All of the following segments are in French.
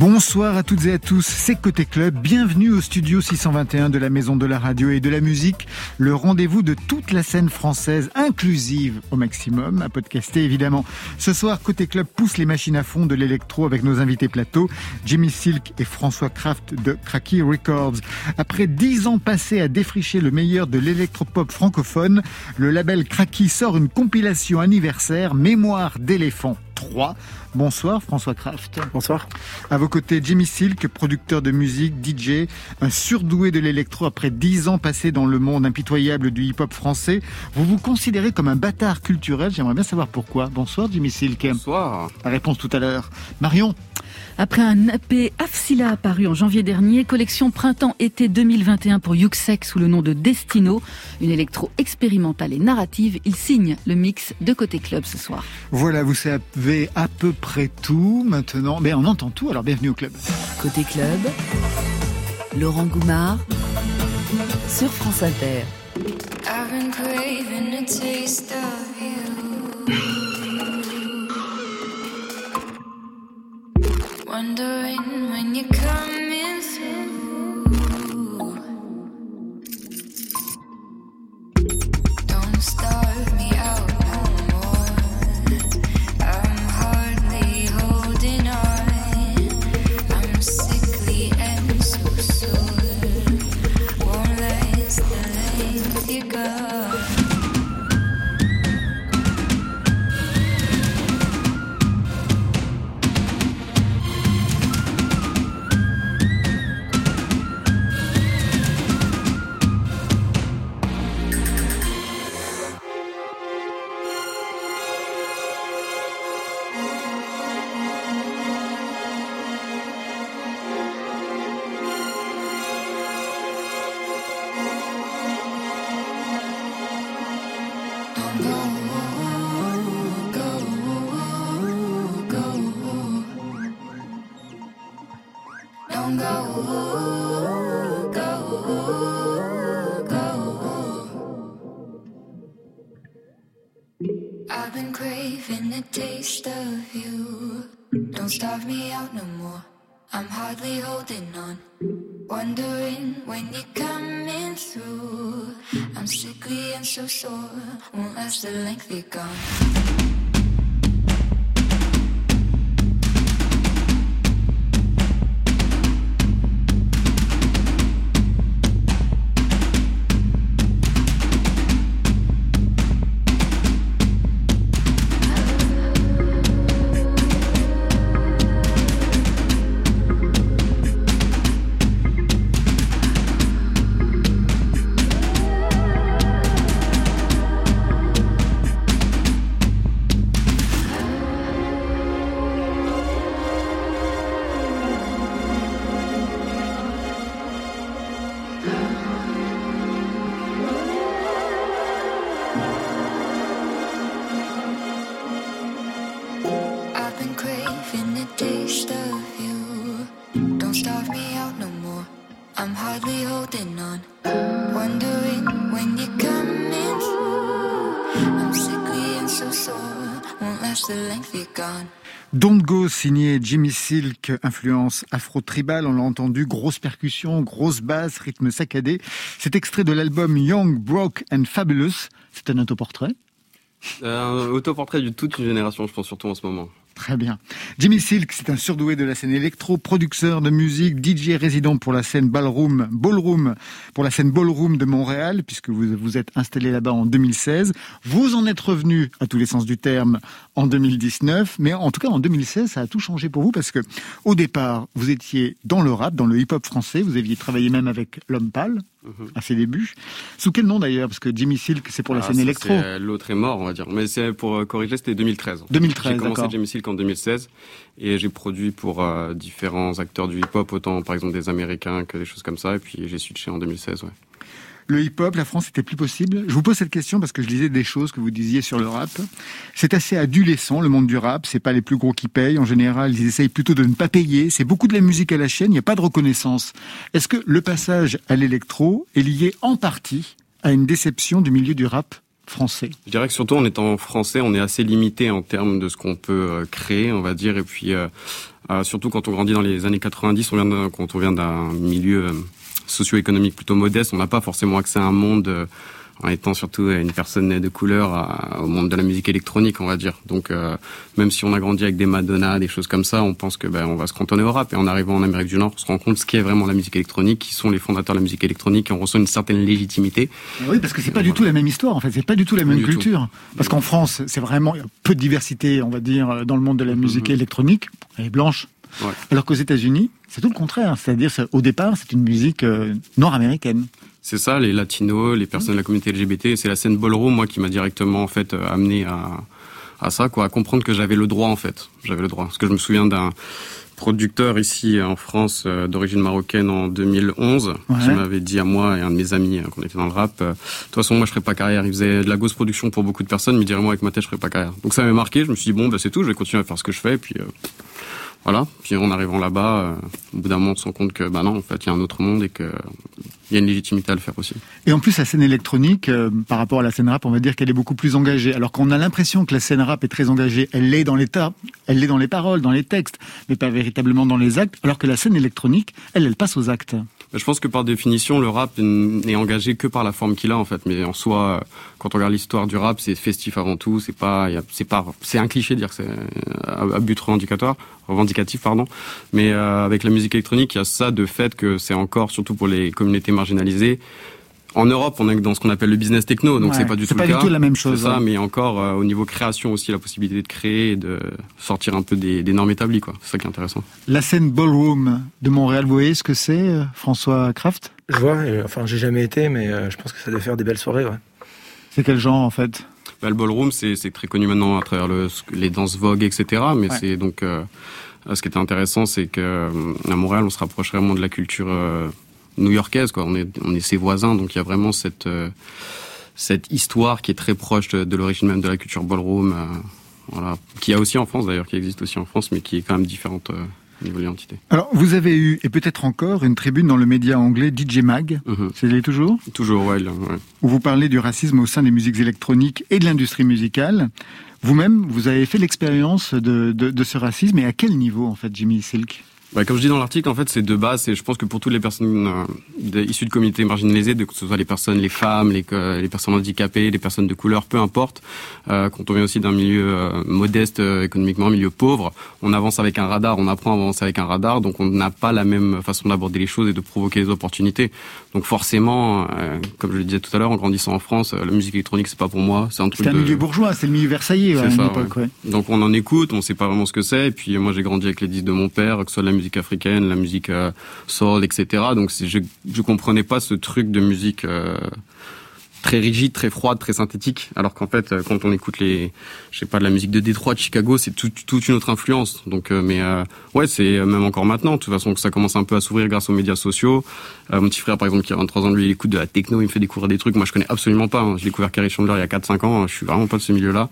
Bonsoir à toutes et à tous, c'est Côté Club, bienvenue au studio 621 de la Maison de la Radio et de la Musique, le rendez-vous de toute la scène française inclusive au maximum, à podcaster évidemment. Ce soir, Côté Club pousse les machines à fond de l'électro avec nos invités plateau, Jimmy Silk et François Kraft de Cracky Records. Après dix ans passés à défricher le meilleur de l'électropop francophone, le label Cracky sort une compilation anniversaire Mémoire d'éléphant 3 Bonsoir François Kraft. Bonsoir. À vos côtés, Jimmy Silk, producteur de musique, DJ, un surdoué de l'électro après dix ans passés dans le monde impitoyable du hip-hop français. Vous vous considérez comme un bâtard culturel. J'aimerais bien savoir pourquoi. Bonsoir Jimmy Silk. Bonsoir. La réponse tout à l'heure. Marion. Après un AP Afsila apparu en janvier dernier, collection printemps-été 2021 pour Yuxek sous le nom de Destino, une électro expérimentale et narrative, il signe le mix de Côté Club ce soir. Voilà, vous savez à peu près tout maintenant. Mais on entend tout, alors bienvenue au club. Côté Club, Laurent Goumard sur France Inter. Wondering when you're coming through. Wondering when you're coming through. I'm sickly and so sore. Won't last the length you're gone. Signé Jimmy Silk, influence afro-tribal, on l'a entendu, grosse percussion, grosse basse, rythme saccadé. C'est extrait de l'album Young, Broke and Fabulous. C'est un autoportrait Euh, un autoportrait de toute une génération, je pense surtout en ce moment. Très bien. Jimmy Silk, c'est un surdoué de la scène électro, producteur de musique, DJ résident pour la scène ballroom, ballroom, pour la scène ballroom de Montréal, puisque vous vous êtes installé là-bas en 2016. Vous en êtes revenu, à tous les sens du terme, en 2019, mais en tout cas en 2016, ça a tout changé pour vous parce que au départ, vous étiez dans le rap, dans le hip-hop français, vous aviez travaillé même avec L'Homme Pâle à ses débuts. Sous quel nom d'ailleurs? Parce que Jimmy Silk, c'est pour la Ah, scène électro. euh, L'autre est mort, on va dire. Mais c'est pour euh, corriger, c'était 2013. 2013, J'ai commencé. Jamie Silk en 2016 et j'ai produit pour euh, différents acteurs du hip-hop, autant par exemple des Américains que des choses comme ça. Et puis j'ai switché en 2016, ouais. le hip-hop, la France, c'était plus possible Je vous pose cette question parce que je lisais des choses que vous disiez sur le rap. C'est assez adolescent, le monde du rap. C'est pas les plus gros qui payent. En général, ils essayent plutôt de ne pas payer. C'est beaucoup de la musique à la chaîne. Il n'y a pas de reconnaissance. Est-ce que le passage à l'électro est lié en partie à une déception du milieu du rap? Je dirais que surtout en étant français, on est assez limité en termes de ce qu'on peut créer, on va dire, et puis surtout quand on grandit dans les années 90, on vient quand on vient d'un milieu socio-économique plutôt modeste, on n'a pas forcément accès à un monde en étant surtout une personne de couleur au monde de la musique électronique, on va dire. Donc, euh, même si on a grandi avec des Madonna, des choses comme ça, on pense que ben, on va se cantonner au rap. Et en arrivant en Amérique du Nord, on se rend compte ce qu'est vraiment la musique électronique, qui sont les fondateurs de la musique électronique, et on ressent une certaine légitimité. Oui, parce que c'est pas du tout la même histoire. En fait, c'est pas du tout la même culture. Parce qu'en France, c'est vraiment peu de diversité, on va dire, dans le monde de la musique mhm. électronique. Elle est blanche. Ouais. Alors qu'aux États-Unis, c'est tout le contraire. C'est-à-dire, au départ, c'est une musique euh, nord-américaine. C'est ça, les latinos, les personnes de la communauté LGBT. C'est la scène ballroom, moi, qui m'a directement en fait euh, amené à, à ça, quoi, à comprendre que j'avais le droit en fait. J'avais le droit, parce que je me souviens d'un producteur ici en France euh, d'origine marocaine en 2011 qui m'avait dit à moi et un de mes amis euh, qu'on était dans le rap de toute façon moi je ferai pas carrière il faisait de la grosse production pour beaucoup de personnes mais dirait moi avec ma tête je ferai pas carrière donc ça m'a marqué je me suis dit bon bah c'est tout je vais continuer à faire ce que je fais et puis voilà. Puis en arrivant là-bas, euh, au bout d'un moment, on se rend compte que, bah non, en fait, il y a un autre monde et qu'il y a une légitimité à le faire aussi. Et en plus, la scène électronique, euh, par rapport à la scène rap, on va dire qu'elle est beaucoup plus engagée. Alors qu'on a l'impression que la scène rap est très engagée, elle l'est dans l'état, elle l'est dans les paroles, dans les textes, mais pas véritablement dans les actes. Alors que la scène électronique, elle, elle passe aux actes. Je pense que par définition, le rap n'est engagé que par la forme qu'il a en fait. Mais en soi, quand on regarde l'histoire du rap, c'est festif avant tout. C'est pas, c'est pas, c'est un cliché de dire que c'est à but revendicateur, revendicatif pardon. Mais euh, avec la musique électronique, il y a ça de fait que c'est encore, surtout pour les communautés marginalisées, en Europe, on est dans ce qu'on appelle le business techno, donc c'est pas du tout pas du tout la même chose. C'est ça, mais encore euh, au niveau création aussi, la possibilité de créer et de sortir un peu des, des normes établies, quoi. C'est ça qui est intéressant. La scène ballroom de Montréal, vous voyez ce que c'est, euh, François Kraft? Je vois. enfin, j'ai jamais été, mais euh, je pense que ça doit faire des belles soirées. Ouais. C'est quel genre en fait? Bah, Le ballroom, c'est très connu maintenant à travers le, les danses Vogue, etc. Mais c'est donc ce qui était intéressant, c'est que à Montréal, on se rapproche vraiment de la culture new-yorkaise, quoi. On est, on est ses voisins, donc il y a vraiment cette, euh, cette histoire qui est très proche de, l'origine même de la culture ballroom, euh, voilà, qui a aussi en France d'ailleurs, qui existe aussi en France, mais qui est quand même différente. Euh, au niveau de l'identité. Alors, vous avez eu, et peut-être encore, une tribune dans le média anglais DJ Mag. C'est -hmm. toujours? Toujours, ouais, Où vous parlez du racisme au sein des musiques électroniques et de l'industrie musicale. Vous-même, vous avez fait l'expérience de, de, de, ce racisme, et à quel niveau, en fait, Jimmy Silk? Bah, comme je dis dans l'article, en fait, c'est de base, et je pense que pour toutes les personnes euh, issues de communautés marginalisées, que ce soit les personnes, les femmes, les, les personnes handicapées, les personnes de couleur, peu importe, euh, quand on vient aussi d'un milieu euh, modeste euh, économiquement, milieu pauvre, on avance avec un radar, on apprend à avancer avec un radar, donc on n'a pas la même façon d'aborder les choses et de provoquer les opportunités. Donc forcément, comme je le disais tout à l'heure, en grandissant en France, la musique électronique, c'est pas pour moi, c'est un truc. C'est un milieu bourgeois, c'est le milieu versaillais à une époque. Ouais. Donc on en écoute, on sait pas vraiment ce que c'est, et puis moi j'ai grandi avec les disques de mon père, que ce soit la musique africaine, la musique euh, soul, etc. Donc je je comprenais pas ce truc de musique euh, très rigide, très froide, très synthétique. Alors qu'en fait, euh, quand on écoute les, je sais pas, de la musique de Détroit, de Chicago, c'est toute une autre influence. Donc, mais ouais, c'est même encore maintenant. De toute façon, ça commence un peu à s'ouvrir grâce aux médias sociaux. mon petit frère, par exemple, qui a 23 ans, lui, il écoute de la techno, il me fait découvrir des trucs. Moi, je connais absolument pas. Hein. J'ai découvert Carrie Chandler il y a 4-5 ans. Je suis vraiment pas de ce milieu-là.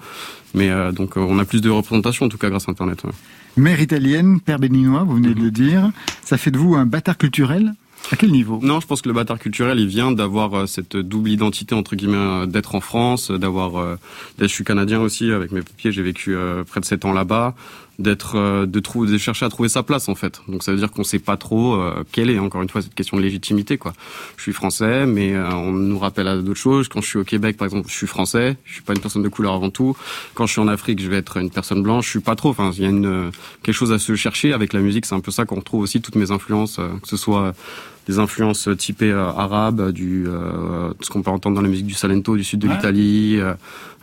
Mais donc, on a plus de représentation, en tout cas, grâce à Internet. Mère italienne, père béninois, vous venez de le dire. Ça fait de vous un bâtard culturel? À quel niveau? Non, je pense que le bâtard culturel, il vient d'avoir euh, cette double identité entre guillemets, euh, d'être en France, d'avoir, euh, je suis canadien aussi avec mes papiers, j'ai vécu près de sept ans là-bas, d'être euh, de trouver de chercher à trouver sa place en fait. Donc ça veut dire qu'on sait pas trop euh, quelle est encore une fois cette question de légitimité quoi. Je suis français mais euh, on nous rappelle à d'autres choses. Quand je suis au Québec par exemple, je suis français, je suis pas une personne de couleur avant tout. Quand je suis en Afrique, je vais être une personne blanche, je suis pas trop enfin il y a une quelque chose à se chercher avec la musique, c'est un peu ça qu'on retrouve aussi toutes mes influences que ce soit des influences typées arabes, du ce qu'on peut entendre dans la musique du Salento, du sud de l'Italie,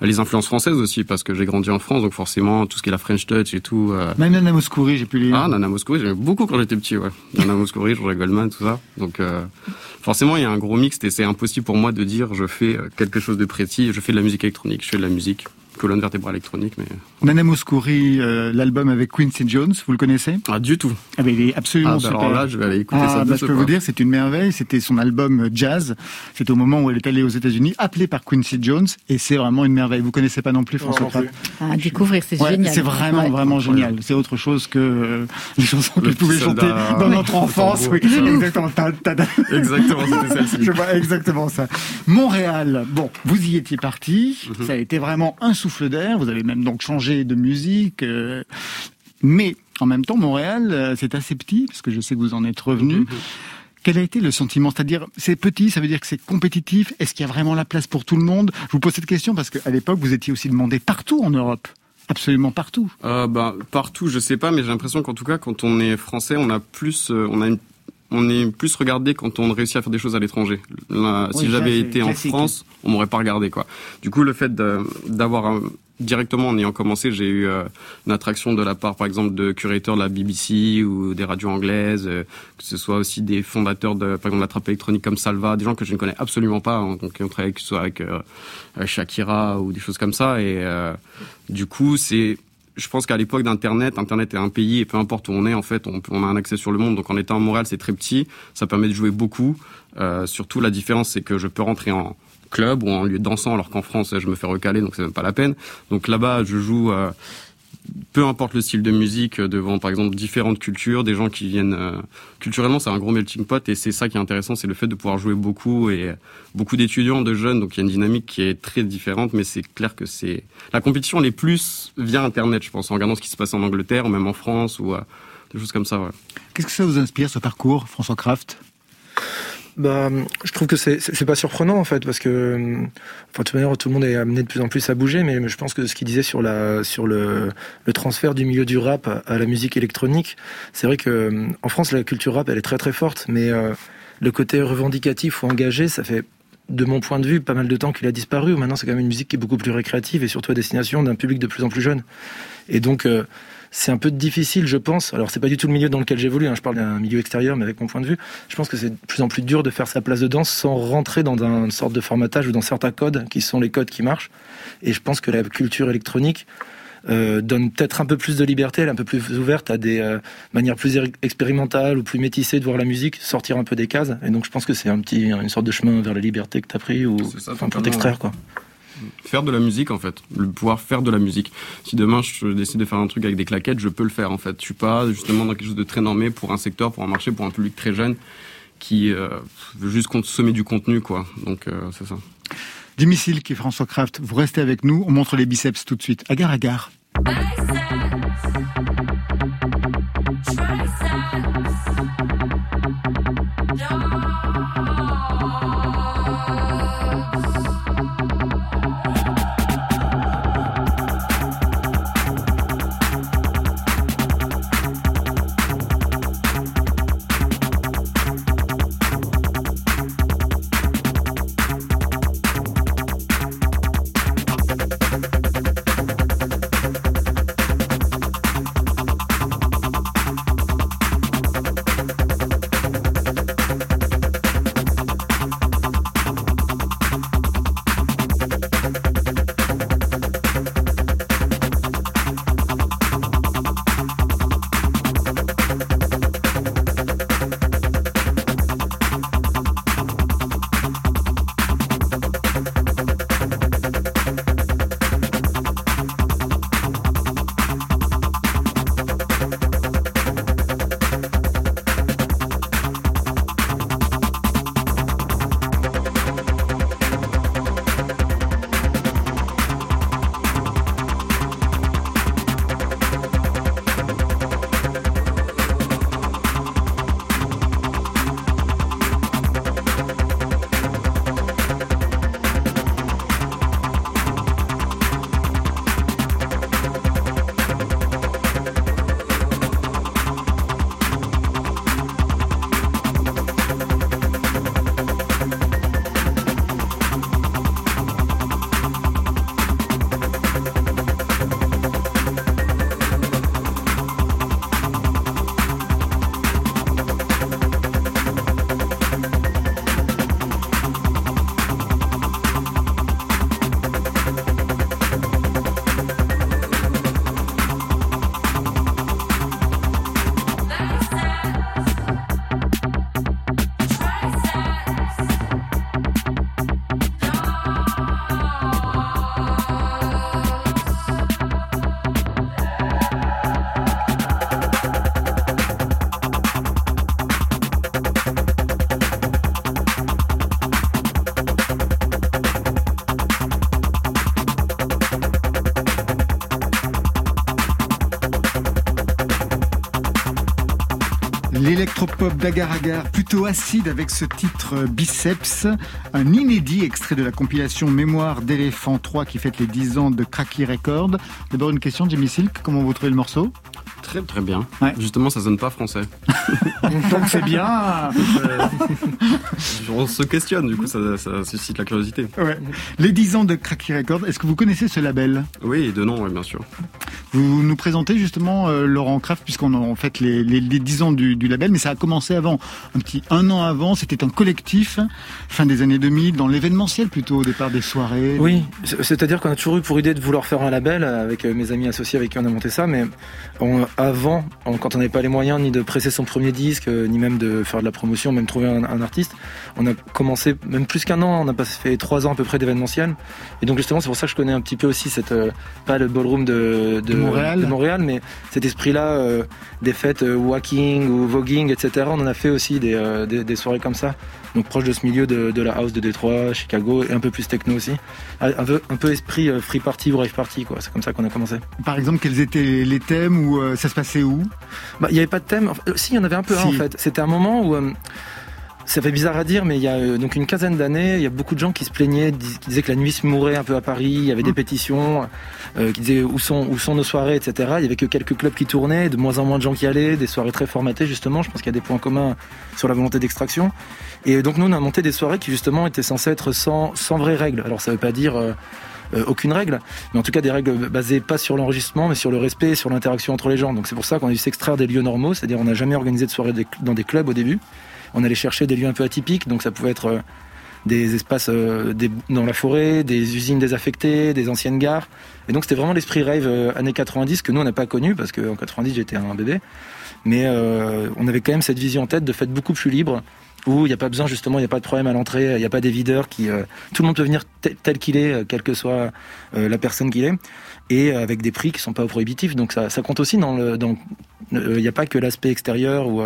les influences françaises aussi parce que j'ai grandi en France donc forcément tout ce qui est la French touch et tout euh... même Nana Mouskouri j'ai pu lire. Ah Nana Mouskouri j'aimais beaucoup quand j'étais petit ouais. Nana Mouskouri Georges Goldman tout ça. Donc euh, forcément il y a un gros mix et c'est impossible pour moi de dire je fais euh, quelque chose de précis je fais de la musique électronique je fais de la musique colonne vertébrale électronique. Mais Nana Mouskouri, euh, l'album avec Quincy Jones, vous le connaissez? Ah du tout. Ah il est absolument Ah, bah, super. alors là, je vais aller écouter Ah, ça. de bah, je ce peux vous dire, c'est une merveille. C'était son album jazz. C'était au moment où elle est allée aux États-Unis, appelée par Quincy Jones, et c'est vraiment une merveille. Vous connaissez pas non plus François Pratt? À découvrir, c'est Ouais, génial. C'est vraiment, Ouais. vraiment génial. C'est autre chose que euh, les chansons que Le je pouvais petit chanter dans Ouais. notre enfance. Oui, exactement. Exactement, c'était celle-ci. Je vois exactement ça. Montréal, bon, vous y étiez parti, Mhm. ça a été vraiment un souffle d'air, vous avez même donc changé de musique, euh, mais en même temps, Montréal, euh, c'est assez petit, parce que je sais que vous en êtes revenu. Mhm. Quel a été le sentiment? C'est-à-dire, c'est petit, ça veut dire que c'est compétitif Est-ce qu'il y a vraiment la place pour tout le monde? Je vous pose cette question parce qu'à l'époque, vous étiez aussi demandé partout en Europe. Absolument partout. Euh, bah, partout, je sais pas, mais j'ai l'impression qu'en tout cas, quand on est français, on a plus, euh, on a une- on est plus regardé quand on réussit à faire des choses à l'étranger. Oui, si j'avais été en. France, on m'aurait pas regardé quoi. Du coup, le fait d'avoir directement en ayant commencé, j'ai eu euh, une attraction de la part, par exemple, de curateurs de la BBC ou des radios anglaises, euh, que ce soit aussi des fondateurs de, par exemple, la trappe électronique comme Salva, des gens que je ne connais absolument pas, hein, donc qui ont travaillé que ce soit avec euh, euh, Shakira ou des choses comme ça. Et du coup, c'est je pense qu'à l'époque d'Internet, Internet est un pays et peu importe où on est, en fait, on, a un accès sur le monde. Donc en étant à Montréal, c'est très petit, ça permet de jouer beaucoup. Surtout, la différence, c'est que je peux rentrer en club ou en lieu dansant, alors qu'en France, je me fais recaler, donc c'est même pas la peine. Donc là-bas, je joue, euh, peu importe le style de musique, euh, devant par exemple différentes cultures, des gens qui viennent euh, culturellement, c'est un gros melting pot et c'est ça qui est intéressant, c'est le fait de pouvoir jouer beaucoup et beaucoup d'étudiants, de jeunes, donc il y a une dynamique qui est très différente, mais c'est clair que c'est la compétition est plus via Internet, je pense, en regardant ce qui se passe en Angleterre ou même en France ou des choses comme ça. Qu'est-ce que ça vous inspire, ce parcours, François Kraft? Bah, je trouve que c'est c'est pas surprenant en fait parce que, enfin, de toute manière, tout le monde est amené de plus en plus à bouger, mais, je pense que ce qu'il disait sur la sur le, le transfert du milieu du rap à, la musique électronique, c'est vrai que en France la culture rap elle est très très forte, mais euh, le côté revendicatif ou engagé, ça fait de mon point de vue pas mal de temps qu'il a disparu. Maintenant c'est quand même une musique qui est beaucoup plus récréative et surtout à destination d'un public de plus en plus jeune. Et donc euh, c'est un peu difficile, je pense. Alors, c'est pas du tout le milieu dans lequel j'évolue. Hein. Je parle d'un milieu extérieur, mais avec mon point de vue, je pense que c'est de plus en plus dur de faire sa place de danse sans rentrer dans un- une sorte de formatage ou dans certains codes qui sont les codes qui marchent. Et je pense que la culture électronique euh, donne peut-être un peu plus de liberté, elle est un peu plus ouverte à des euh, manières plus expérimentales ou plus métissées de voir la musique, sortir un peu des cases. Et donc, je pense que c'est un petit, une sorte de chemin vers la liberté que tu as pris ou ça, enfin, pour t'extraire, quoi. Faire de la musique en fait, le pouvoir faire de la musique. Si demain je décide de faire un truc avec des claquettes, je peux le faire en fait. Je suis pas justement dans quelque chose de très normé pour un secteur, pour un marché, pour un public très jeune qui euh, veut juste consommer du contenu quoi. Donc euh, c'est ça. Jimmy Silk et François Kraft, vous restez avec nous, on montre les biceps tout de suite. Agar agar. l'électropop d'Agar Agar, plutôt acide avec ce titre Biceps, un inédit extrait de la compilation Mémoire d'éléphant 3 qui fête les 10 ans de Cracky Record. D'abord une question, Jimmy Silk, comment vous trouvez le morceau? Très très bien. Justement, ça sonne pas français. Donc c'est bien. On se questionne, du coup, ça, suscite la curiosité. Les 10 ans de Cracky Record, est-ce que vous connaissez ce label? Oui, de nom, oui, bien sûr. Vous nous présentez justement euh, Laurent Kraft, puisqu'on en fait les, les, 10 ans du, label, mais ça a commencé avant, un petit un an avant. C'était un collectif, fin des années 2000, dans l'événementiel plutôt, au départ des soirées. Oui, c'est-à-dire qu'on a toujours eu pour idée de vouloir faire un label avec euh, mes amis associés avec qui on a monté ça, mais avant, quand on n'avait pas les moyens ni de presser son premier disque, euh, ni même de faire de la promotion, même trouver un, artiste, on a commencé même plus qu'un an, on a fait trois ans à peu près d'événementiel. Et donc justement, c'est pour ça que je connais un petit peu aussi cette, euh, pas le ballroom de, Montréal. de Montréal, mais cet esprit-là, euh, des fêtes walking ou voguing, etc. On en a fait aussi des, des, soirées comme ça. Donc proche de ce milieu de, de, la house de Détroit, Chicago, et un peu plus techno aussi. Un peu, un peu esprit free party ou rave party, quoi. C'est comme ça qu'on a commencé. Par exemple, quels étaient les thèmes ou ça se passait où? Bah, Il n'y avait pas de thème. Euh, si, il y en avait un peu un en fait. C'était un moment où. Euh, ça fait bizarre à dire, mais il y a euh, donc une quinzaine d'années, il y a beaucoup de gens qui se plaignaient, qui disaient que la nuit se mourait un peu à Paris. Il y avait des mmh. pétitions qui disaient où sont où sont nos soirées, etc. Il y avait que quelques clubs qui tournaient, de moins en moins de gens qui allaient, des soirées très formatées justement. Je pense qu'il y a des points communs sur la volonté d'extraction. Et donc nous, on a monté des soirées qui justement étaient censées être sans sans vraies règles. Alors ça veut pas dire euh, aucune règle, mais en tout cas des règles basées pas sur l'enregistrement, mais sur le respect et sur l'interaction entre les gens. Donc c'est pour ça qu'on a dû s'extraire des lieux normaux, c'est-à-dire on n'a jamais organisé de soirée dans des clubs au début. On allait chercher des lieux un peu atypiques, donc ça pouvait être euh, des espaces euh, dans la forêt, des usines désaffectées, des anciennes gares. Et donc c'était vraiment l'esprit rave années 90 que nous on n'a pas connu parce qu'en 90 j'étais un bébé. Mais on avait quand même cette vision en tête de fait beaucoup plus libre, où il n'y a pas besoin justement, il n'y a pas de problème à l'entrée, il n'y a pas des videurs qui, euh, tout le monde peut venir tel qu'il est, euh, quelle que soit euh, la personne qu'il est, et avec des prix qui sont pas prohibitifs. Donc ça, ça compte aussi dans le, dans, il n'y a pas que l'aspect extérieur ou,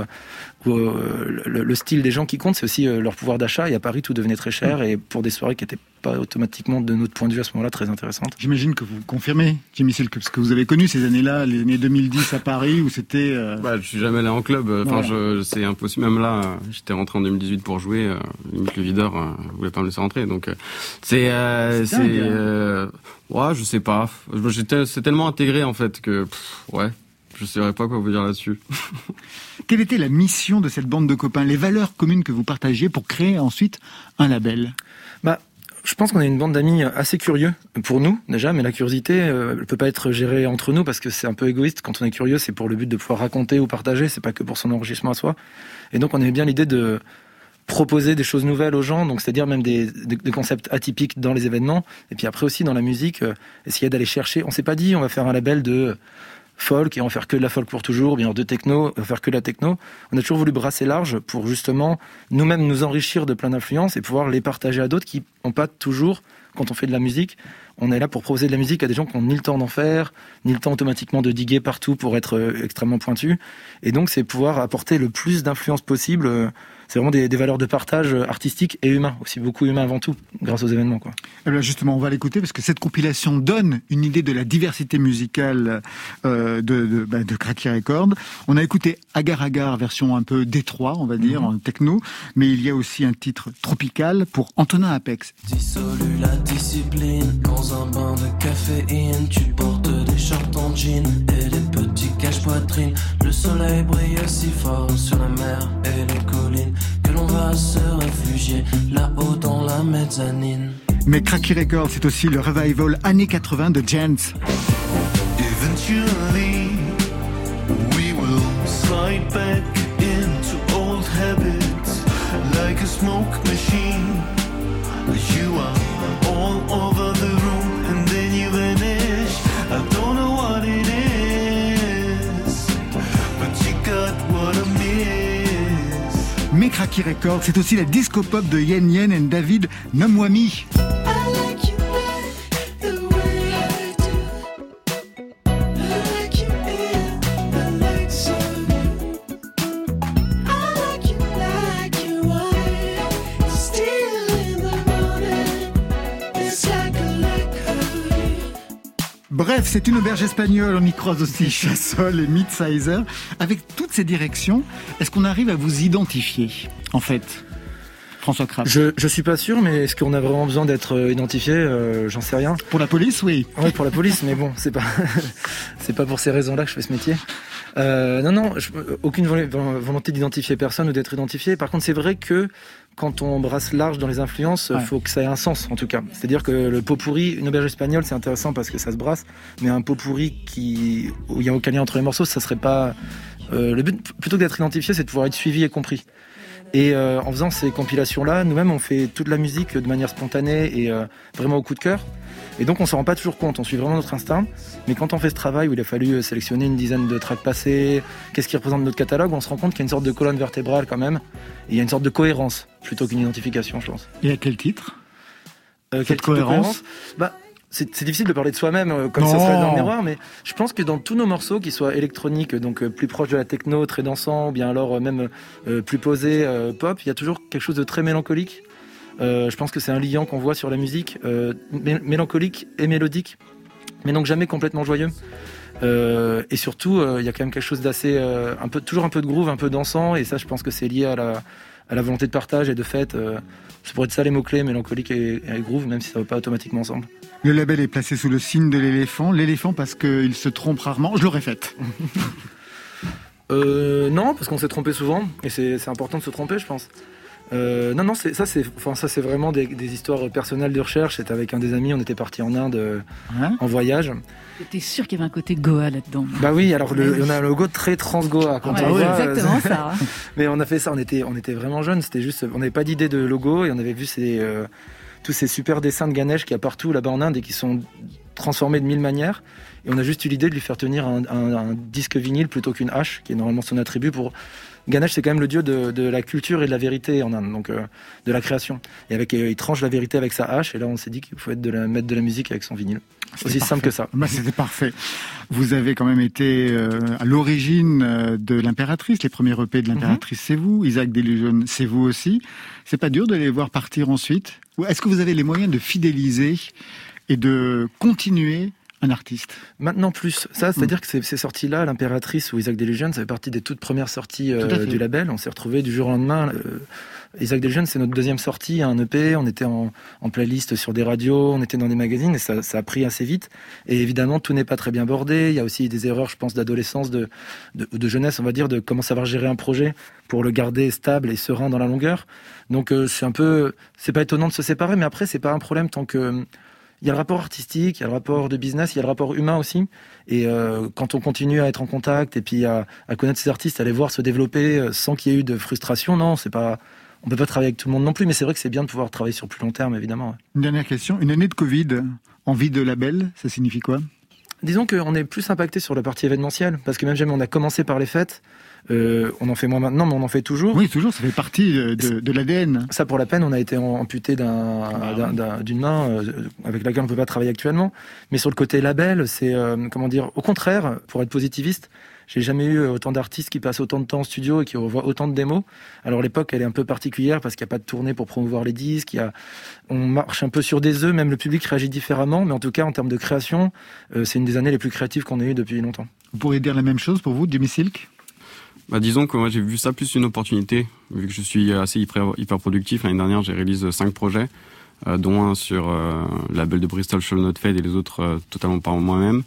le, le, style des gens qui compte, c'est aussi leur pouvoir d'achat. Et à Paris, tout devenait très cher, et pour des soirées qui n'étaient pas automatiquement, de notre point de vue à ce moment-là, très intéressantes. J'imagine que vous confirmez, Jimmy Silk, parce que vous avez connu ces années-là, les années 2010 à Paris, où c'était. Euh... Bah, je suis jamais allé en club. Enfin, je, c'est impossible. Même là, j'étais rentré en 2018 pour jouer. Euh, le videur euh, voulait pas me laisser rentrer. Donc, euh, c'est, euh, c'est, euh, ouais, je sais pas. c'est tellement intégré en fait que, ouais. Je ne saurais pas quoi vous dire là-dessus. Quelle était la mission de cette bande de copains, les valeurs communes que vous partagiez pour créer ensuite un label bah, je pense qu'on est une bande d'amis assez curieux pour nous déjà, mais la curiosité euh, ne peut pas être gérée entre nous parce que c'est un peu égoïste. Quand on est curieux, c'est pour le but de pouvoir raconter ou partager, c'est pas que pour son enrichissement à soi. Et donc on aimait bien l'idée de proposer des choses nouvelles aux gens, donc c'est-à-dire même des, des, concepts atypiques dans les événements, et puis après aussi dans la musique, euh, essayer d'aller chercher. On s'est pas dit on va faire un label de folk et va faire que de la folk pour toujours, bien de techno, faire que de la techno. On a toujours voulu brasser large pour justement nous-mêmes nous enrichir de plein d'influences et pouvoir les partager à d'autres qui n'ont pas toujours, quand on fait de la musique, on est là pour proposer de la musique à des gens qui n'ont ni le temps d'en faire, ni le temps automatiquement de diguer partout pour être euh, extrêmement pointu. Et donc c'est pouvoir apporter le plus d'influence possible euh, c'est vraiment des, valeurs de partage artistique et humain, aussi beaucoup humain avant tout, grâce aux événements. Quoi. Eh justement, on va l'écouter parce que cette compilation donne une idée de la diversité musicale euh, de, de, bah, de Cracky Record. On a écouté Agar Agar, version un peu Détroit, on va dire, mhm. en techno, mais il y a aussi un titre tropical pour Antonin Apex. Dissolu la discipline dans un bain de caféine, tu portes des shorts Mais Cracky Record, c'est aussi le revival années 80 de Jens. C'est aussi la disco pop de Yen Yen et David Namwami. C'est une auberge espagnole, on y croise aussi Chassol et Midsizer. Avec toutes ces directions, est-ce qu'on arrive à vous identifier, en fait François Kraft. Je, je suis pas sûr, mais est-ce qu'on a vraiment besoin d'être euh, identifié euh, J'en sais rien. Pour la police, oui. Oui, pour la police, mais bon, c'est pas, c'est pas pour ces raisons-là que je fais ce métier. Euh, non, non, je- aucune vol- volonté d'identifier personne ou d'être identifié. Par contre, c'est vrai que quand on brasse large dans les influences, il Ouais. faut que ça ait un sens, en tout cas. C'est-à-dire que le pot pourri, une auberge espagnole, c'est intéressant parce que ça se brasse, mais un pot pourri qui, où il n'y a aucun lien entre les morceaux, ça serait pas. euh, le but, plutôt que d'être identifié, c'est de pouvoir être suivi et compris. Et euh, en faisant ces compilations-là, nous-mêmes, on fait toute la musique de manière spontanée et euh, vraiment au coup de cœur. Et donc, on s'en rend pas toujours compte. On suit vraiment notre instinct. Mais quand on fait ce travail où il a fallu euh, sélectionner une dizaine de tracks passés, qu'est-ce qui représente notre catalogue, on se rend compte qu'il y a une sorte de colonne vertébrale quand même. Et il y a une sorte de cohérence plutôt qu'une identification, je pense. Et à quel titre? Euh, Cette quel type de cohérence bah, c'est difficile de parler de soi-même euh, comme Non. ça serait dans le miroir, mais je pense que dans tous nos morceaux, qu'ils soient électroniques, donc euh, plus proches de la techno, très dansant, ou bien alors euh, même plus posé, euh, pop, il y a toujours quelque chose de très mélancolique. Euh, je pense que c'est un liant qu'on voit sur la musique, euh, mé- mélancolique et mélodique, mais donc jamais complètement joyeux. Euh, et surtout, euh, il y a quand même quelque chose d'assez, euh, un peu, toujours un peu de groove, un peu dansant, et ça, je pense que c'est lié à la, à la volonté de partage et de fête. Ça pourrait être ça les mots-clés, mélancolique et, et groove, même si ça va pas automatiquement ensemble. Le label est placé sous le signe de l'éléphant. L'éléphant parce qu'il se trompe rarement. Je l'aurais faite. Euh, non, parce qu'on s'est trompé souvent, et c'est important de se tromper, je pense. Euh, non, non, c'est- ça c'est, enfin ça c'est vraiment des, des histoires personnelles de recherche. C'était avec un des amis, on était parti en Inde euh, Hein en voyage. J'étais sûr qu'il y avait un côté Goa là-dedans? Bah oui, alors le, on a un logo très trans Goa quand Ouais, on voit, euh, exactement ça. hein. Mais on a fait ça, on était, on était vraiment jeunes. C'était juste, on n'avait pas d'idée de logo et on avait vu ces, euh, tous ces super dessins de Ganesh qu'il y a partout là-bas en Inde et qui sont transformés de mille manières. Et on a juste eu l'idée de lui faire tenir un, un- un disque vinyle plutôt qu'une hache, qui est normalement son attribut pour. Ganesh, c'est quand même le dieu de, de la culture et de la vérité en Inde, donc euh, de la création. Et avec, euh, il tranche la vérité avec sa hache. Et là, on s'est dit qu'il faut être de la, mettre de la musique avec son vinyle. Aussi parfait. simple que ça. Bah, C'était parfait. Vous avez quand même été euh, à l'origine de l'impératrice. Les premiers EP de l'impératrice, c'est vous. Isaac Delusion, c'est vous aussi. C'est pas dur de les voir partir ensuite? Est-ce que vous avez les moyens de fidéliser et de continuer un artiste Maintenant plus. Ça, c'est-à-dire que ces, ces sorties-là, l'impératrice ou Isaac Delusion, ça fait partie des toutes premières sorties euh, du label. On s'est retrouvés du jour au lendemain. Euh, Isaac Delusion, c'est notre deuxième sortie, un EP. On était en, en playlist sur des radios, on était dans des magazines et ça, ça a pris assez vite. Et évidemment, tout n'est pas très bien bordé. Il y a aussi des erreurs, je pense, d'adolescence, de, de, de jeunesse, on va dire, de comment savoir gérer un projet pour le garder stable et serein dans la longueur. Donc, euh, c'est un peu, c'est pas étonnant de se séparer, mais après, c'est pas un problème tant que il y a le rapport artistique, il y a le rapport de business, il y a le rapport humain aussi. Et euh, quand on continue à être en contact et puis à, à connaître ces artistes, à les voir se développer euh, sans qu'il y ait eu de frustration, non, c'est pas. On peut pas travailler avec tout le monde non plus, mais c'est vrai que c'est bien de pouvoir travailler sur plus long terme, évidemment. ouais. Une dernière question. Une année de Covid en vie de label, ça signifie quoi? Disons qu'on est plus impacté sur la partie événementielle, parce que même jamais on a commencé par les fêtes, euh, on en fait moins maintenant, mais on en fait toujours. Oui, toujours, ça fait partie de, de- l'ADN. Ça, pour la peine, on a été amputé d'un- d'une main euh, avec laquelle on ne peut pas travailler actuellement. Mais sur le côté label, c'est euh, comment dire Au contraire, pour être positiviste, j'ai jamais eu autant d'artistes qui passent autant de temps en studio et qui revoient autant de démos. Alors l'époque, elle est un peu particulière parce qu'il n'y a pas de tournée pour promouvoir les disques. Il y a, on marche un peu sur des œufs. Même le public réagit différemment. Mais en tout cas, en termes de création, euh, c'est une des années les plus créatives qu'on ait eues depuis longtemps. Vous pourriez dire la même chose pour vous, Jimmy Silk? Bah, disons que moi j'ai vu ça plus une opportunité, vu que je suis assez hyper, hyper productif. L'année dernière, j'ai réalisé cinq projets, euh, dont un sur euh, label de Bristol Shall Not Fade et les autres euh, totalement par moi-même.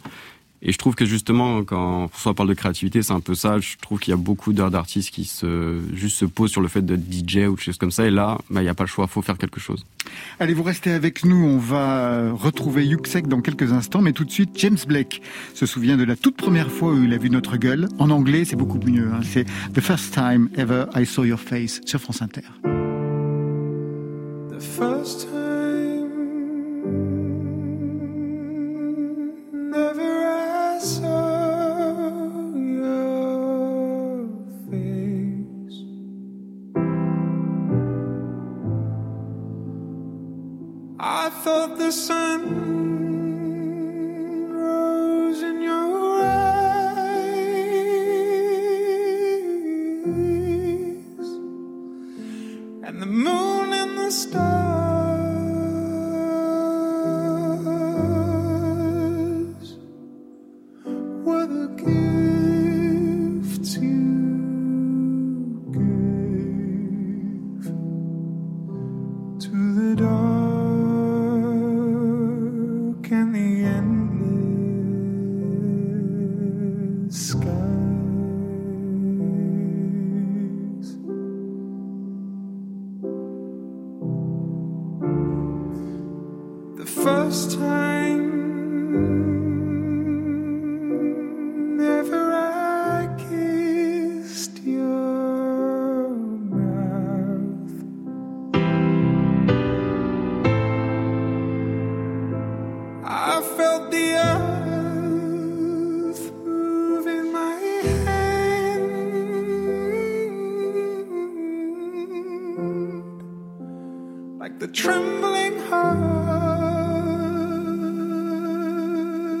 Et je trouve que justement, quand François parle de créativité, c'est un peu ça. Je trouve qu'il y a beaucoup d'heures d'artistes qui se juste se posent sur le fait d'être DJ ou des choses comme ça. Et là, bah, il n'y a pas le choix, faut faire quelque chose. Allez, vous restez avec nous. On va retrouver Yuxek dans quelques instants, mais tout de suite, James Blake se souvient de la toute première fois où il a vu notre gueule. En anglais, c'est beaucoup mieux. hein. C'est The First Time Ever I Saw Your Face sur France Inter. The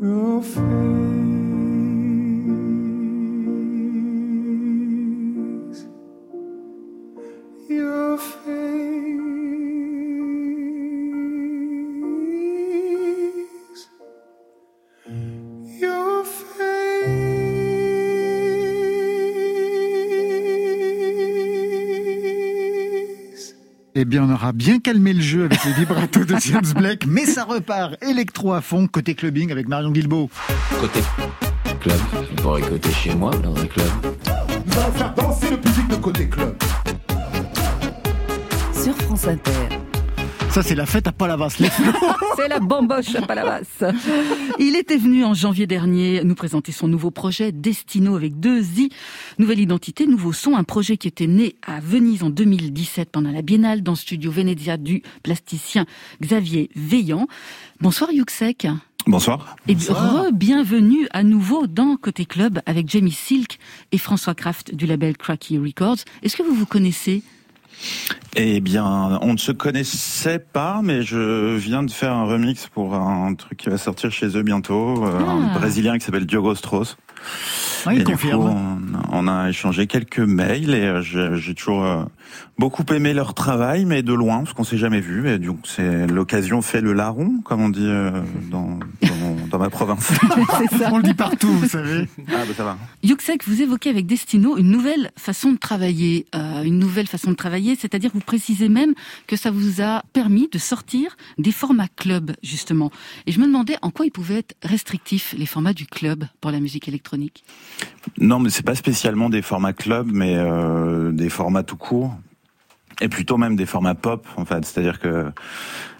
your face. Eh bien, on aura bien calmé le jeu avec les vibratos de James Blake, mais ça repart électro à fond, côté clubbing avec Marion Guilbeault. Côté club, on pourrait côté chez moi dans un club. On va faire danser le public de côté club. Sur France Inter. Ça, c'est la fête à Palavas. c'est la bamboche à Palavas. Il était venu en janvier dernier nous présenter son nouveau projet Destino avec deux I. Nouvelle identité, nouveau son, un projet qui était né à Venise en 2017 pendant la Biennale dans le studio Venezia du plasticien Xavier Veillant. Bonsoir Yuxek. Bonsoir. Et bienvenue à nouveau dans Côté Club avec Jamie Silk et François Kraft du label Cracky Records. Est-ce que vous vous connaissez? Eh bien, on ne se connaissait pas, mais je viens de faire un remix pour un truc qui va sortir chez eux bientôt, euh, un ah. Brésilien qui s'appelle Diogo Strauss. Oui, et du coup, on, a échangé quelques mails et euh, j'ai toujours euh, beaucoup aimé leur travail, mais de loin, parce qu'on s'est jamais vu. Et donc, c'est l'occasion fait le larron, comme on dit dans, dans, ma province. On le dit partout, vous savez. Ah, bah ça va. Yuxek, vous évoquez avec Destino une nouvelle façon de travailler, une nouvelle façon de travailler, c'est-à-dire vous précisez même que ça vous a permis de sortir des formats club, justement. Et je me demandais en quoi ils pouvaient être restrictifs, les formats du club, pour la musique électronique. Non, mais c'est pas spécialement des formats club, mais euh, des formats tout court. Et plutôt même des formats pop, en fait. C'est-à-dire que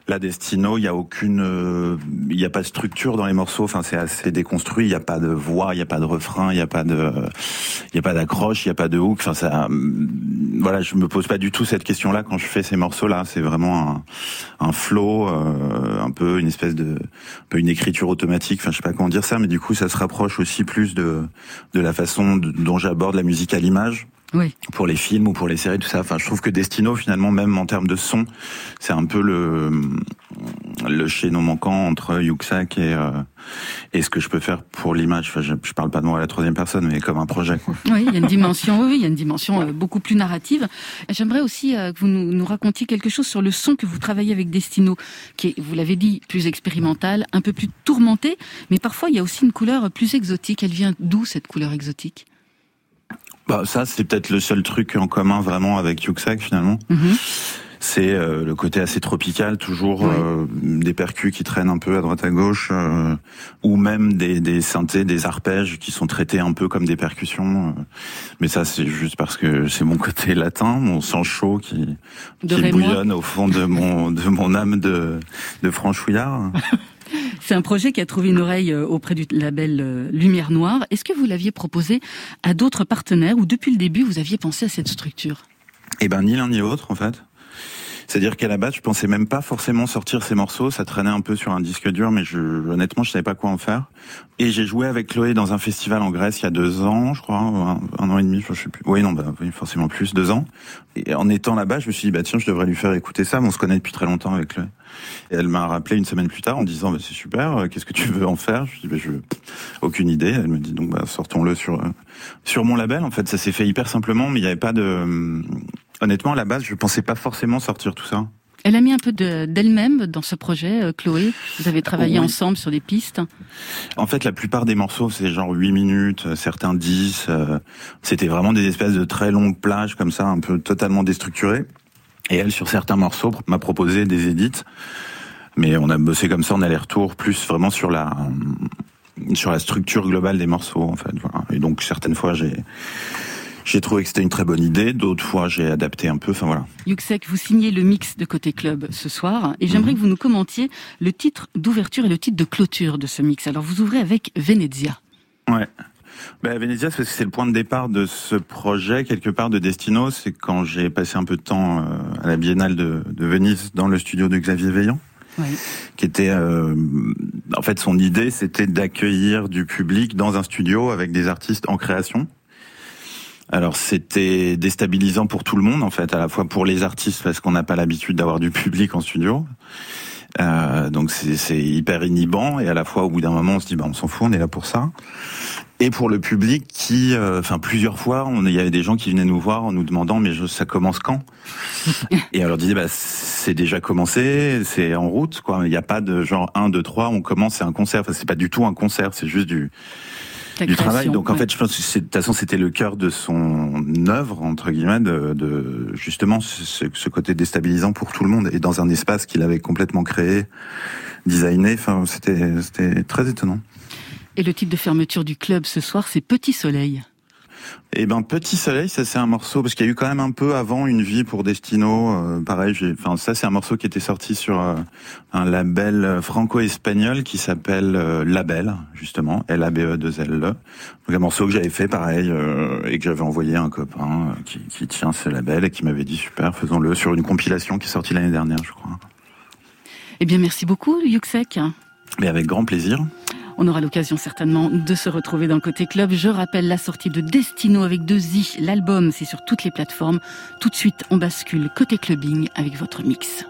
la Destino, il y a aucune, euh, il n'y a pas de structure dans les morceaux. Enfin, c'est assez déconstruit. Il n'y a pas de voix, il n'y a pas de refrain, il n'y a pas de, il y a pas d'accroche, il n'y a pas de hook. Enfin, ça, voilà, je me pose pas du tout cette question-là quand je fais ces morceaux-là. C'est vraiment un, un flow, euh, un peu une espèce de, un peu une écriture automatique. Enfin, je sais pas comment dire ça, mais du coup, ça se rapproche aussi plus de, de la façon dont j'aborde la musique à l'image Oui. Pour les films ou pour les séries, tout ça. Enfin, je trouve que Destino, finalement, même en termes de son, c'est un peu le le chaînon manquant entre Yuxak et euh, et ce que je peux faire pour l'image. Enfin, je, je parle pas de moi à la troisième personne, mais comme un projet. Quoi. Oui, il y a une dimension. Oui, oui, il y a une dimension euh, beaucoup plus narrative. J'aimerais aussi euh, que vous nous, nous racontiez quelque chose sur le son que vous travaillez avec Destino, qui est, vous l'avez dit, plus expérimental, un peu plus tourmenté, mais parfois il y a aussi une couleur plus exotique. Elle vient d'où cette couleur exotique? Bah ça, c'est peut-être le seul truc en commun vraiment avec Yuxak finalement. C'est euh, le côté assez tropical, toujours euh, des percus qui traînent un peu à droite à gauche, euh, ou même des, des synthés, des arpèges qui sont traités un peu comme des percussions. euh. Mais ça, c'est juste parce que c'est mon côté latin, mon sang chaud qui, qui bouillonne au fond de mon de mon âme de de franchouillard. C'est un projet qui a trouvé une oreille euh, auprès du label euh, Lumière Noire. Est-ce que vous l'aviez proposé à d'autres partenaires ou depuis le début vous aviez pensé à cette structure? Eh ben ni l'un ni l'autre en fait. C'est-à-dire qu'à la base, je pensais même pas forcément sortir ces morceaux. Ça traînait un peu sur un disque dur, mais je, honnêtement, je savais pas quoi en faire. Et j'ai joué avec Chloé dans un festival en Grèce il y a deux ans, je crois, un, an et demi, je sais plus. Oui, non, bah, oui, forcément plus, deux ans. Et en étant là-bas, je me suis dit, bah tiens, je devrais lui faire écouter ça. Mais on se connaît depuis très longtemps avec Chloé. Et elle m'a rappelé une semaine plus tard en disant, bah, c'est super, euh, qu'est-ce que tu veux en faire? Je dis, bah, je aucune idée. Elle me dit, donc, bah, sortons-le sur euh, sur mon label. En fait, ça s'est fait hyper simplement, mais il n'y avait pas de. Honnêtement, à la base, je pensais pas forcément sortir tout ça. Elle a mis un peu de- d'elle-même dans ce projet, euh, Chloé. Vous avez travaillé Oui. ensemble sur des pistes. En fait, la plupart des morceaux, c'est genre 8 minutes, euh, certains 10. euh, C'était vraiment des espèces de très longues plages comme ça, un peu totalement déstructurées. Et elle, sur certains morceaux, m'a proposé des édits. Mais on a bossé comme ça en aller-retour, plus vraiment sur la sur la structure globale des morceaux, en fait. Et donc, certaines fois, j'ai j'ai trouvé que c'était une très bonne idée. D'autres fois, j'ai adapté un peu. Enfin voilà. Yuxek, vous signez le mix de Côté Club ce soir et j'aimerais Mhm. que vous nous commentiez le titre d'ouverture et le titre de clôture de ce mix. Alors vous ouvrez avec Venezia. Ouais. Ben, Venezia, c'est parce que c'est le point de départ de ce projet, quelque part, de Destino. C'est quand j'ai passé un peu de temps euh, à la Biennale de, de Venise dans le studio de Xavier Veillant, qui était... euh, en fait, son idée, c'était d'accueillir du public dans un studio avec des artistes en création. Alors c'était déstabilisant pour tout le monde en fait, à la fois pour les artistes parce qu'on n'a pas l'habitude d'avoir du public en studio. Euh, donc c'est hyper inhibant et à la fois au bout d'un moment on se dit bah on s'en fout, on est là pour ça. Et pour le public qui, euh, enfin plusieurs fois, on- il y avait des gens qui venaient nous voir en nous demandant mais je, ça commence quand? Et on leur disait bah c'est déjà commencé, c'est en route quoi. Il n'y a pas de genre 1, 2, 3, on commence, c'est un concert. Enfin, c'est pas du tout un concert, c'est juste du du création, travail. Donc en fait, je pense que de toute façon, c'était le cœur de son œuvre entre guillemets, de, de justement ce, ce côté déstabilisant pour tout le monde et dans un espace qu'il avait complètement créé, designé. Enfin, c'était c'était très étonnant. Et le titre de fermeture du club ce soir, c'est Petit Soleil. Et ben Petit Soleil, ça c'est un morceau parce qu'il y a eu quand même un peu avant une vie pour Destino. euh, pareil, j'ai, enfin ça c'est un morceau qui était sorti sur euh, un label euh, franco-espagnol qui s'appelle euh, Label justement, L A B E 2 L E. Donc un morceau que j'avais fait pareil et que j'avais envoyé à un copain qui, qui tient ce label et qui m'avait dit super, faisons-le sur une compilation qui est sortie l'année dernière, je crois. Eh bien merci beaucoup Yuxek. Mais avec grand plaisir. On aura l'occasion certainement de se retrouver dans Côté Club. Je rappelle la sortie de Destino avec deux i. L'album, c'est sur toutes les plateformes. Tout de suite, on bascule Côté Clubbing avec votre mix.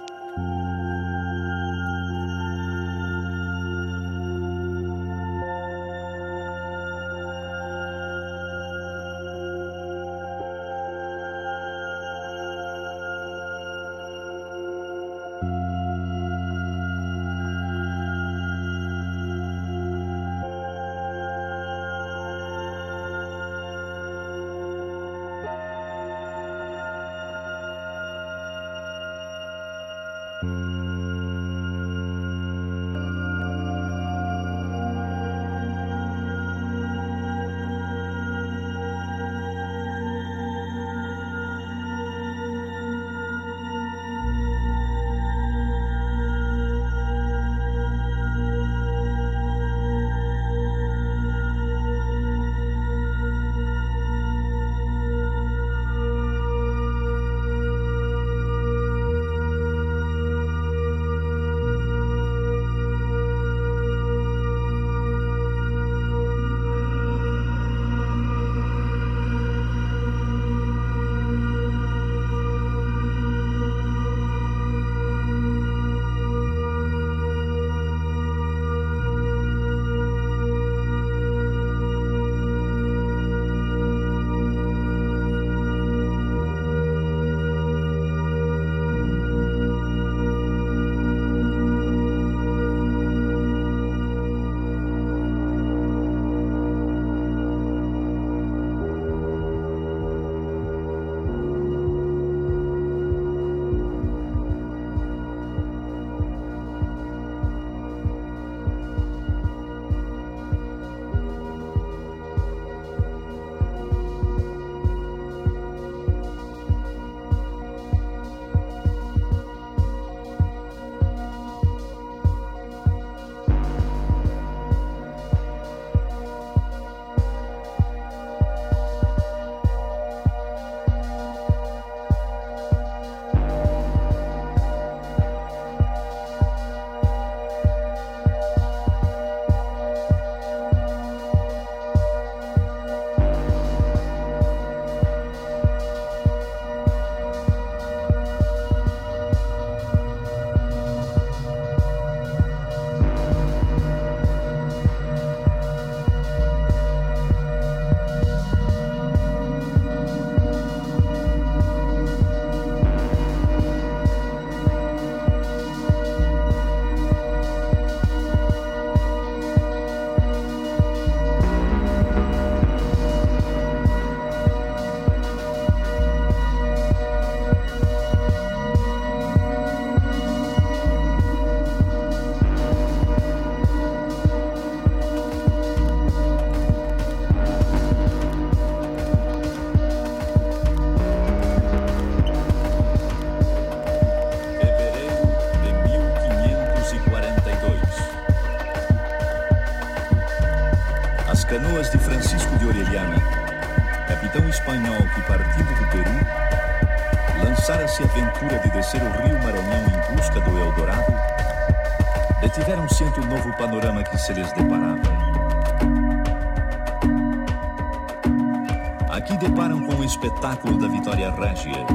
Espetáculo da Vitória Régia,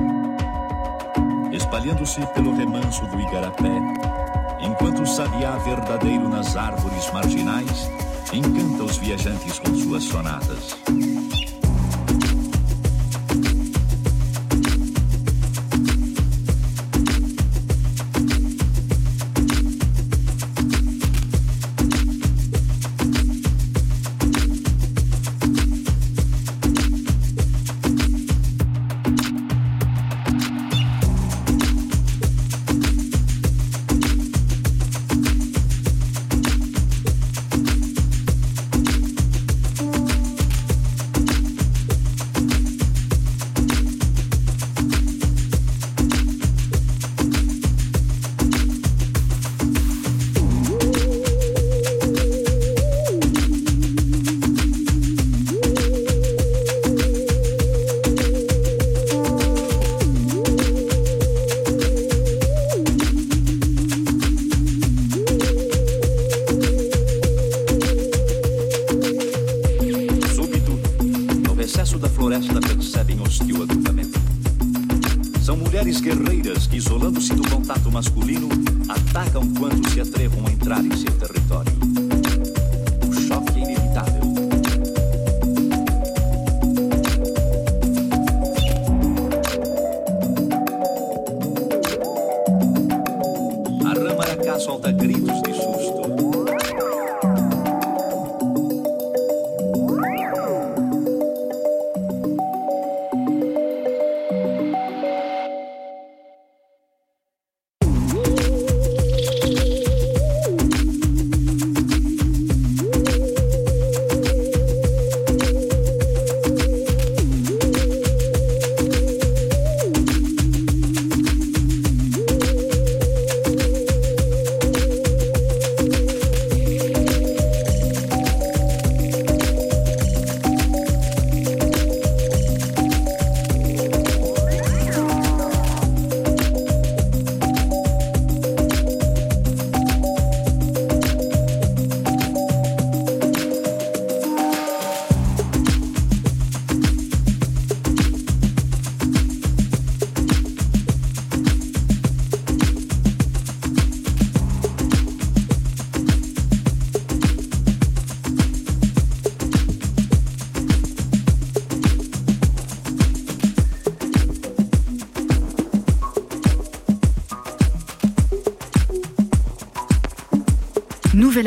espalhando-se pelo remanso do Igarapé, enquanto o sabiá verdadeiro nas árvores marginais encanta os viajantes com suas sonatas.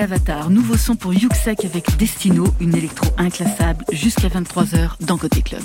Avatar, nouveau son pour Yuxek avec Destino, une électro inclassable jusqu'à 23h dans Côté Club.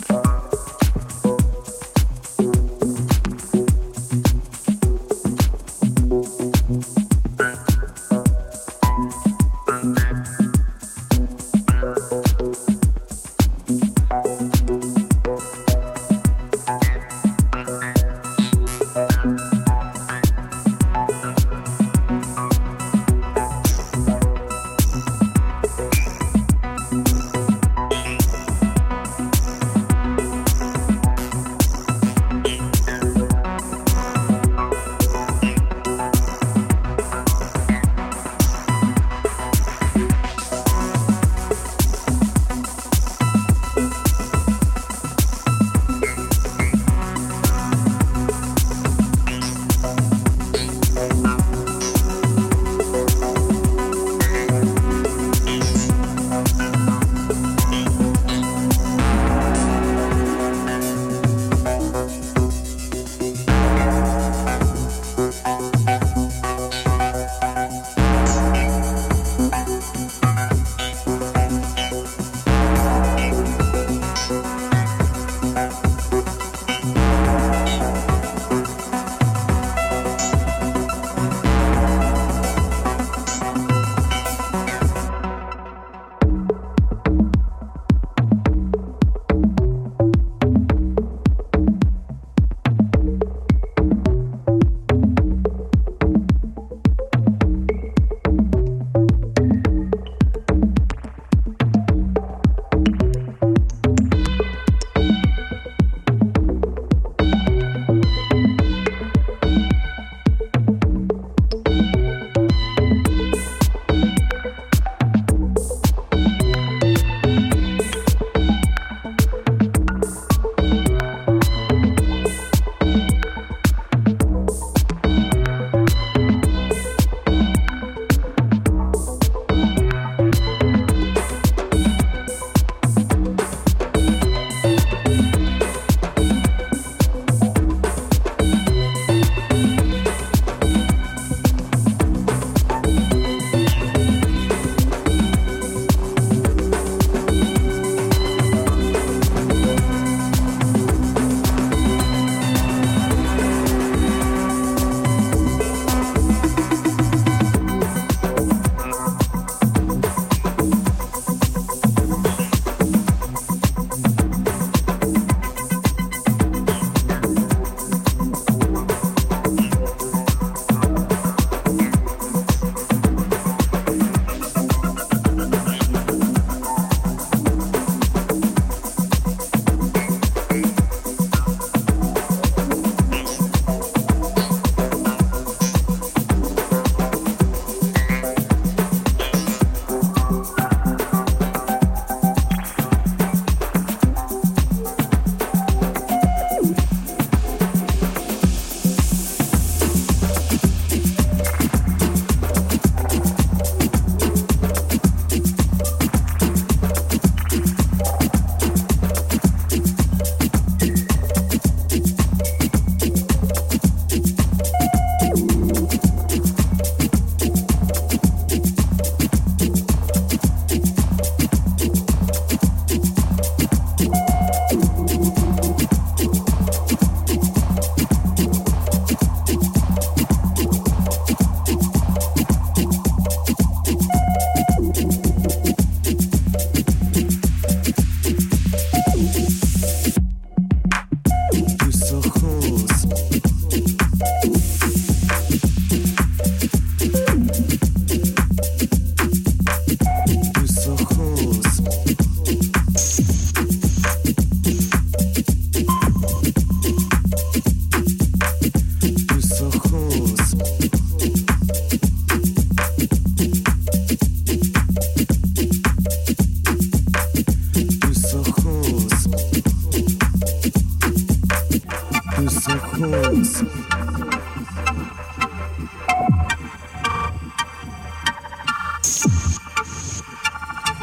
Yes, of course.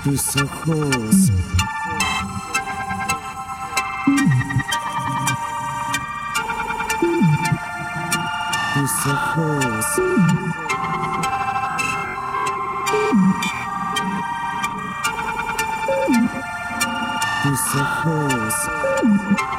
Yes, of course. Yes, of course. Yes, of course.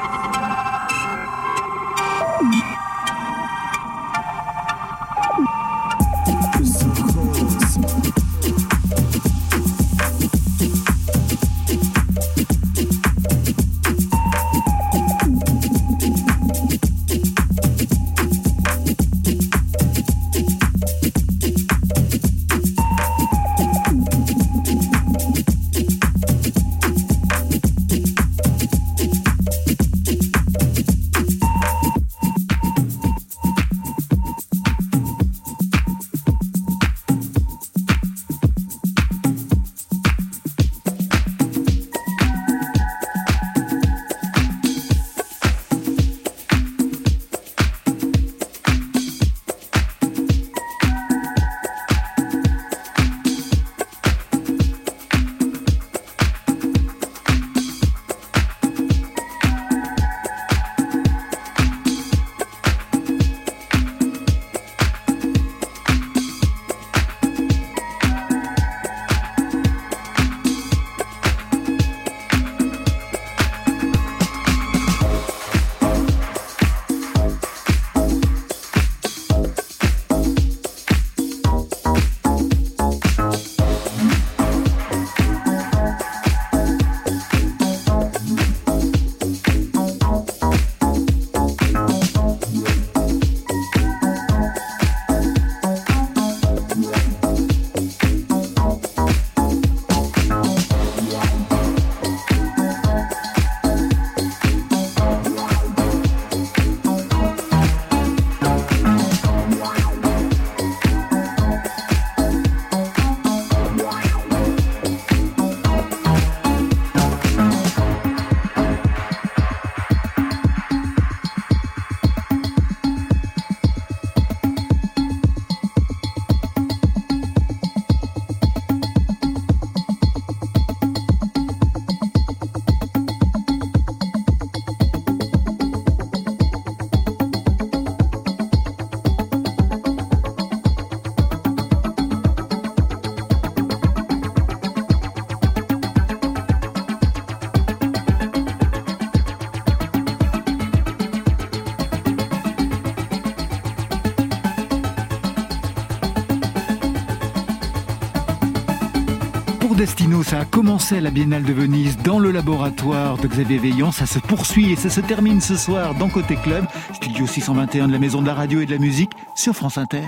Ça a commencé à la Biennale de Venise dans le laboratoire de Xavier Veillant. Ça se poursuit et ça se termine ce soir dans Côté Club, studio 621 de la Maison de la Radio et de la Musique sur France Inter.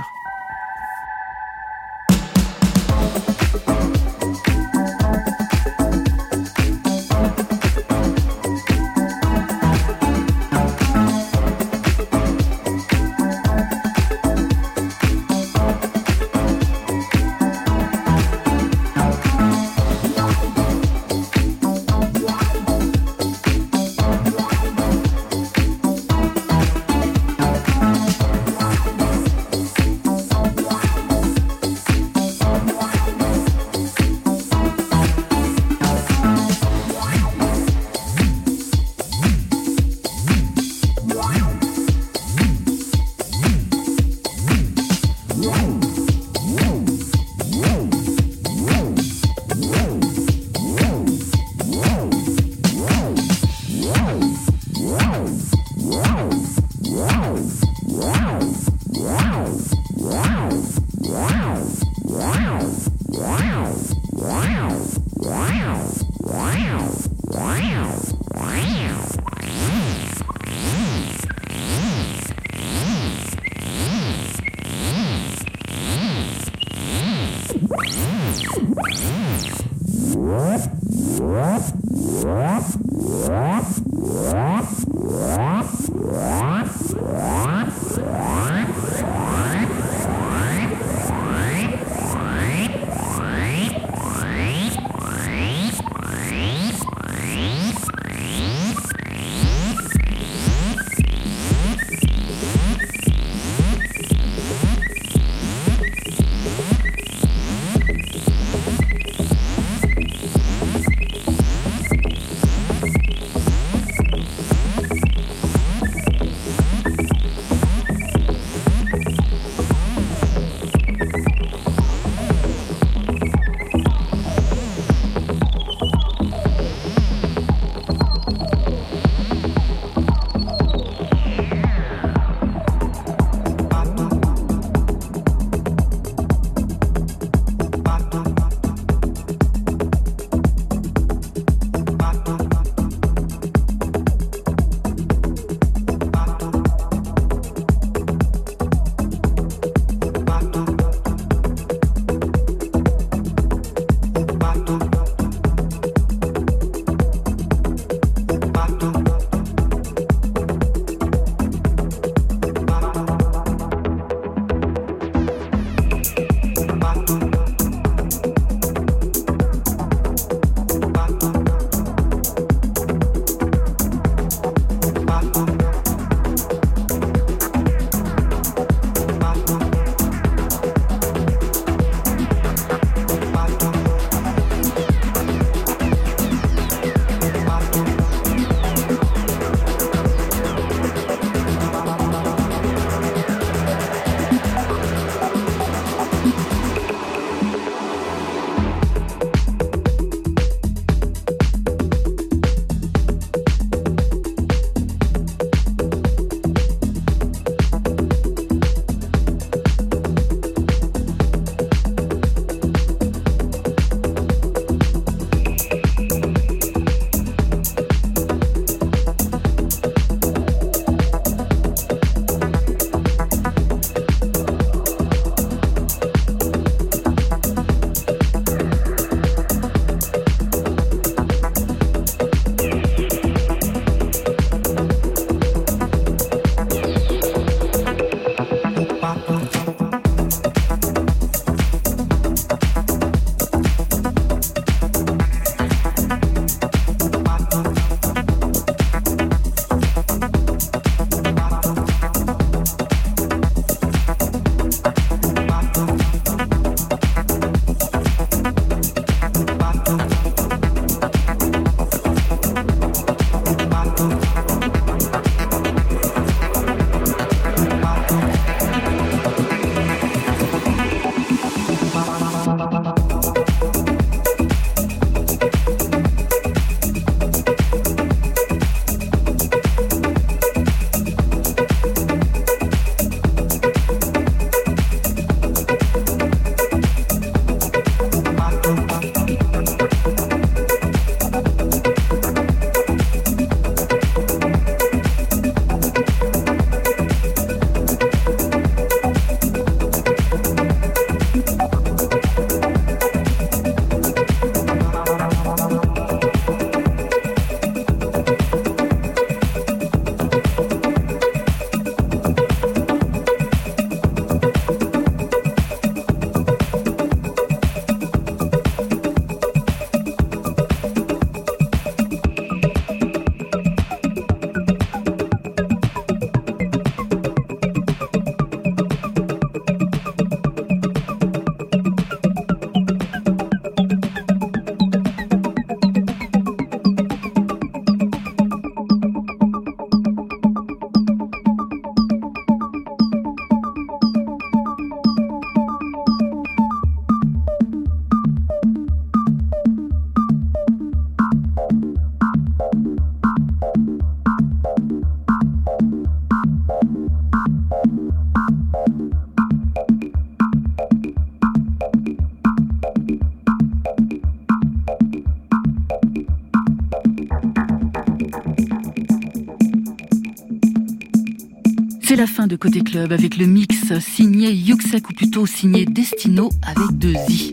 Club avec le mix signé Yuxek ou plutôt signé Destino avec deux i.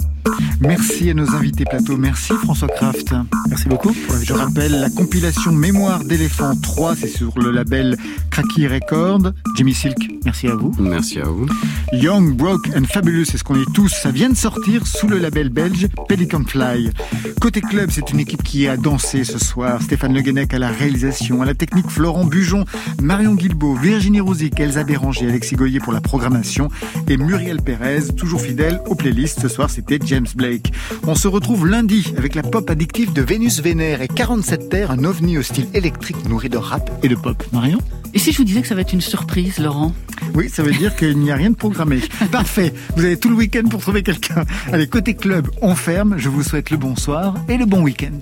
Merci à nos invités plateau. Merci François Kraft. Merci beaucoup. Je rappelle la compilation Mémoire d'éléphant 3, c'est sur le label Cracky Record. Jimmy Silk, merci à vous. Merci à vous. Young, Broke and Fabulous, c'est ce qu'on est tous. Ça vient de sortir sous le label belge Pelican Fly. Côté club, c'est une équipe qui a dansé ce soir. Stéphane Le Guenec à la réalisation, à la technique Florent Bujon, Marion Guilbeault, Virginie Rosic, Elsa Béranger, Alexis Goyer pour la programmation et Muriel Pérez, toujours fidèle aux playlists. Ce soir, c'était James Blake. On se retrouve lundi avec la pop addictive de Vénus Vénère et 47 Terres, un ovni au style électrique nourri de rap et de pop. Marion? Et si je vous disais que ça va être une surprise, Laurent Oui, ça veut dire qu'il n'y a rien de programmé. Parfait. Vous avez tout le week-end pour trouver quelqu'un. Allez, côté club, on ferme. Je vous souhaite le bonsoir et le bon week-end.